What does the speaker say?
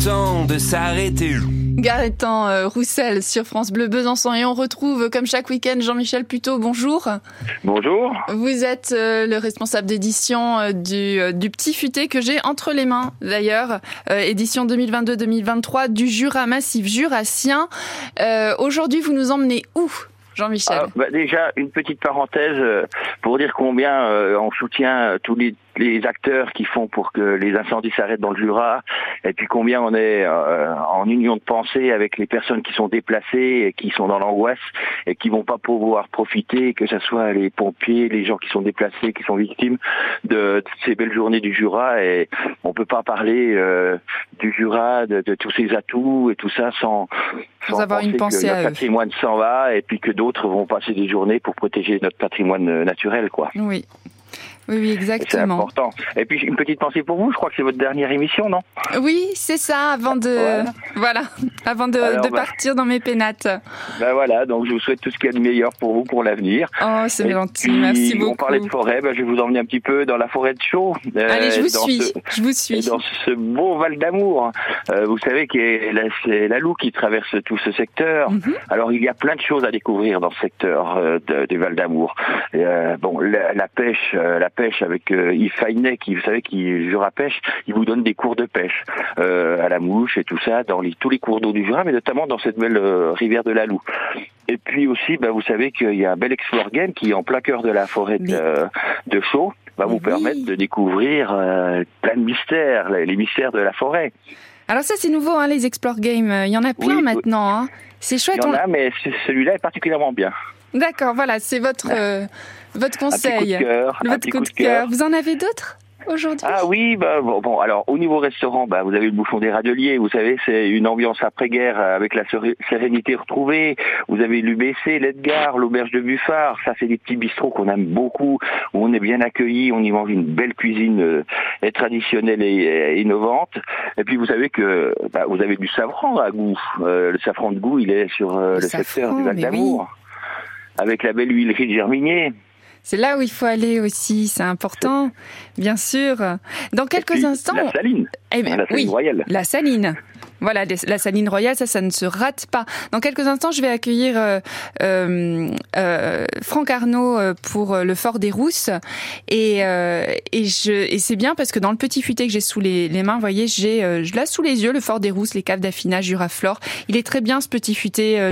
de s'arrêter. Gaëtan euh, Roussel sur France Bleu Besançon et on retrouve comme chaque week-end Jean-Michel Puteau. Bonjour. Bonjour. Vous êtes euh, le responsable d'édition euh, du, du Petit Futé que j'ai entre les mains d'ailleurs, édition 2022-2023 du Jura Massif Jurassien. Aujourd'hui vous nous emmenez où Jean-Michel? Ah, bah Déjà, une petite parenthèse pour dire combien on soutient tous les les acteurs qui font pour que les incendies s'arrêtent dans le Jura, et puis combien on est euh, en union de pensée avec les personnes qui sont déplacées et qui sont dans l'angoisse et qui vont pas pouvoir profiter, que ce soit les pompiers, les gens qui sont déplacés, qui sont victimes de, ces belles journées du Jura. Et on peut pas parler euh, du Jura, de, tous ses atouts et tout ça sans, sans avoir une pensée que notre patrimoine s'en va et puis que d'autres vont passer des journées pour protéger notre patrimoine naturel, quoi. Oui. Oui, oui, exactement. C'est important. Et puis une petite pensée pour vous. Je crois que c'est votre dernière émission, non? Oui, c'est ça. Avant de voilà, avant de, de bah- partir dans mes pénates. Ben voilà. Donc je vous souhaite tout ce qu'il y a de meilleur pour vous pour l'avenir. Oh, c'est gentil. Merci beaucoup. On parlait de forêt. Ben, je vais vous emmener un petit peu dans la forêt de Chaux. Euh, Allez, je vous suis. je vous suis. Dans ce beau Val d'Amour. Euh, vous savez que c'est la Loue qui traverse tout ce secteur. Mhm. Alors il y a plein de choses à découvrir dans ce secteur euh, du Val d'Amour. Bon, la, la pêche, la pêche pêche avec euh, Yves Fainet, qui vous savez qui Jura pêche, il vous donne des cours de pêche euh, à la mouche et tout ça dans les, tous les cours d'eau du Jura, mais notamment dans cette belle euh, rivière de la Loue. Et puis aussi, bah, vous savez qu'il y a un bel Explore Game qui est en plein cœur de la forêt de, de Chaux, va vous permettre de découvrir plein de mystères, les, mystères de la forêt. Alors ça c'est nouveau, hein, les Explore Games. Il y en a plein maintenant. Hein. C'est chouette. Il y en a, mais celui-là est particulièrement bien. D'accord, voilà, c'est votre, euh, votre conseil. Un coup de cœur. Votre coup, de cœur. Vous en avez d'autres aujourd'hui? Ah oui, bah, bon, alors au niveau restaurant, bah, vous avez le bouffon des Radeliers, vous savez, c'est une ambiance après-guerre avec la sérénité retrouvée. Vous avez l'UBC, l'Edgar, l'auberge de Buffard, ça c'est des petits bistrots qu'on aime beaucoup, où on est bien accueilli, on y mange une belle cuisine euh, traditionnelle et, innovante. Et puis vous savez que bah, vous avez du safran à goût. Euh, le safran de goût, il est sur euh, le, secteur du Val d'Amour avec la belle huilerie de Germigné. C'est là où il faut aller aussi, c'est important, bien sûr. Dans quelques instants. La saline. Eh la saline royale. La saline. Voilà, la saline royale, ça, ça ne se rate pas. Dans quelques instants, je vais accueillir euh, euh, euh Franck Arnaud pour le Fort des Rousses. Et, et, je, et c'est bien parce que dans le petit futé que j'ai sous les, les, mains, vous voyez, j'ai je l'ai sous les yeux, le Fort des Rousses, les caves d'affinage Juraflore. Il est très bien ce petit futé.